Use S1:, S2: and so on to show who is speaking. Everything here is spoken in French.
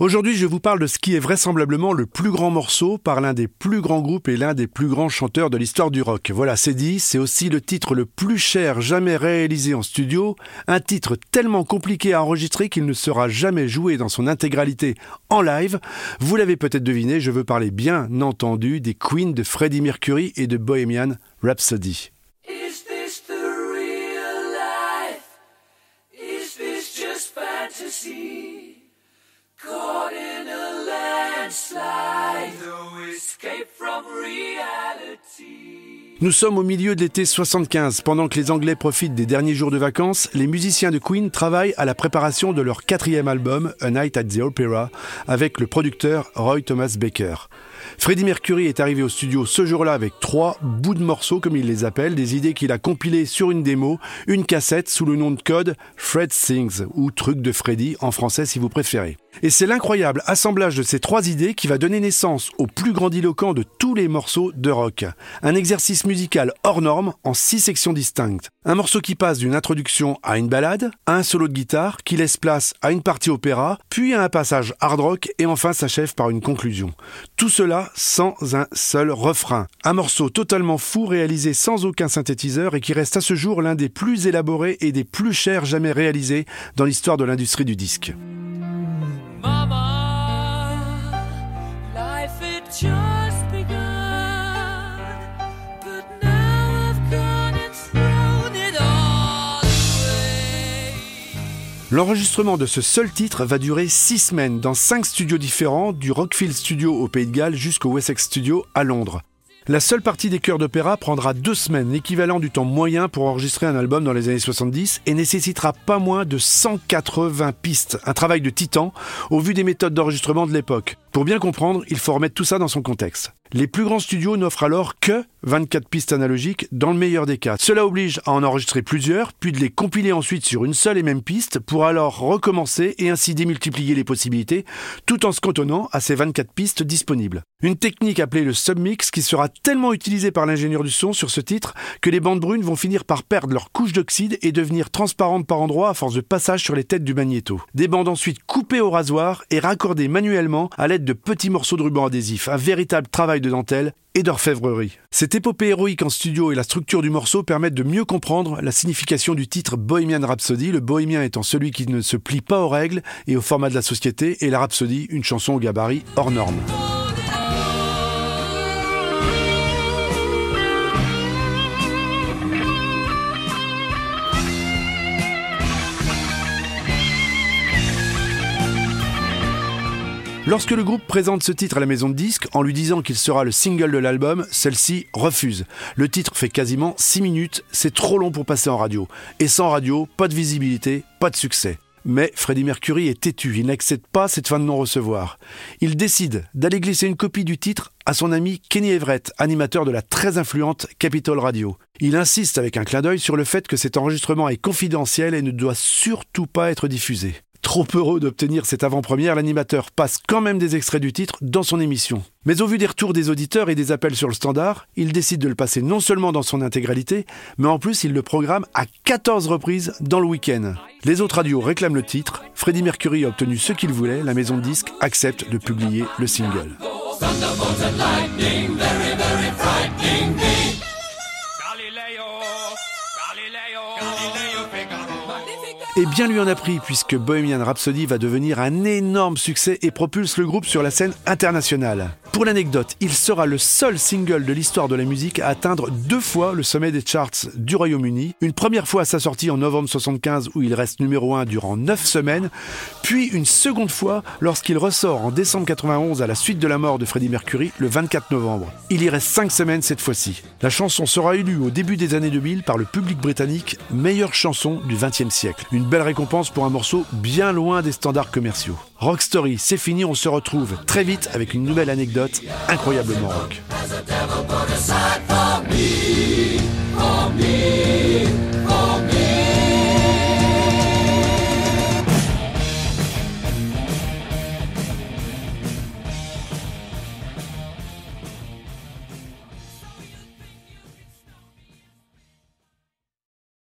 S1: Aujourd'hui, je vous parle de ce qui est vraisemblablement le plus grand morceau par l'un des plus grands groupes et l'un des plus grands chanteurs de l'histoire du rock. Voilà, c'est dit, c'est aussi le titre le plus cher jamais réalisé en studio, un titre tellement compliqué à enregistrer qu'il ne sera jamais joué dans son intégralité en live. Vous l'avez peut-être deviné, je veux parler bien entendu des Queens de Freddie Mercury et de Bohemian Rhapsody. Nous sommes au milieu de l'été 75. Pendant que les Anglais profitent des derniers jours de vacances, les musiciens de Queen travaillent à la préparation de leur quatrième album, A Night at the Opera, avec le producteur Roy Thomas Baker. Freddie Mercury est arrivé au studio ce jour-là avec trois bouts de morceaux, comme il les appelle, des idées qu'il a compilées sur une démo, une cassette sous le nom de code Fred Sings, ou Truc de Freddy en français si vous préférez. Et c'est l'incroyable assemblage de ces trois idées qui va donner naissance au plus grandiloquent de tous les morceaux de rock. Un exercice musical hors norme en six sections distinctes. Un morceau qui passe d'une introduction à une balade, à un solo de guitare qui laisse place à une partie opéra, puis à un passage hard rock et enfin s'achève par une conclusion. Sans un seul refrain. Un morceau totalement fou réalisé sans aucun synthétiseur et qui reste à ce jour l'un des plus élaborés et des plus chers jamais réalisés dans l'histoire de l'industrie du disque. L'enregistrement de ce seul titre va durer six semaines dans cinq studios différents, du Rockfield Studio au Pays de Galles jusqu'au Wessex Studio à Londres. La seule partie des chœurs d'opéra prendra deux semaines, l'équivalent du temps moyen pour enregistrer un album dans les années 70, et nécessitera pas moins de 180 pistes, un travail de titan au vu des méthodes d'enregistrement de l'époque. Pour bien comprendre, il faut remettre tout ça dans son contexte. Les plus grands studios n'offrent alors que 24 pistes analogiques dans le meilleur des cas. Cela oblige à en enregistrer plusieurs, puis de les compiler ensuite sur une seule et même piste pour alors recommencer et ainsi démultiplier les possibilités tout en se cantonnant à ces 24 pistes disponibles. Une technique appelée le submix qui sera tellement utilisée par l'ingénieur du son sur ce titre que les bandes brunes vont finir par perdre leur couche d'oxyde et devenir transparentes par endroits à force de passage sur les têtes du magnéto. Des bandes ensuite coupées au rasoir et raccordées manuellement à l'aide de petits morceaux de ruban adhésif, un véritable travail de dentelle et d'orfèvrerie. Cette épopée héroïque en studio et la structure du morceau permettent de mieux comprendre la signification du titre Bohemian Rhapsody, le bohémien étant celui qui ne se plie pas aux règles et au format de la société, et la Rhapsody, une chanson au gabarit hors norme. Lorsque le groupe présente ce titre à la maison de disques en lui disant qu'il sera le single de l'album, celle-ci refuse. Le titre fait quasiment 6 minutes, c'est trop long pour passer en radio. Et sans radio, pas de visibilité, pas de succès. Mais Freddie Mercury est têtu, il n'accepte pas cette fin de non-recevoir. Il décide d'aller glisser une copie du titre à son ami Kenny Everett, animateur de la très influente Capitol Radio. Il insiste avec un clin d'œil sur le fait que cet enregistrement est confidentiel et ne doit surtout pas être diffusé. Trop heureux d'obtenir cette avant-première, l'animateur passe quand même des extraits du titre dans son émission. Mais au vu des retours des auditeurs et des appels sur le standard, il décide de le passer non seulement dans son intégralité, mais en plus il le programme à 14 reprises dans le week-end. Les autres radios réclament le titre, Freddie Mercury a obtenu ce qu'il voulait, la maison de disques accepte de publier le single. Et bien lui en a pris, puisque Bohemian Rhapsody va devenir un énorme succès et propulse le groupe sur la scène internationale. Pour l'anecdote, il sera le seul single de l'histoire de la musique à atteindre deux fois le sommet des charts du Royaume-Uni. Une première fois à sa sortie en novembre 75 où il reste numéro 1 durant 9 semaines, puis une seconde fois lorsqu'il ressort en décembre 91 à la suite de la mort de Freddie Mercury le 24 novembre. Il y reste 5 semaines cette fois-ci. La chanson sera élue au début des années 2000 par le public britannique meilleure chanson du 20e siècle. Une belle récompense pour un morceau bien loin des standards commerciaux. Rock Story, c'est fini, on se retrouve très vite avec une nouvelle anecdote incroyablement rock.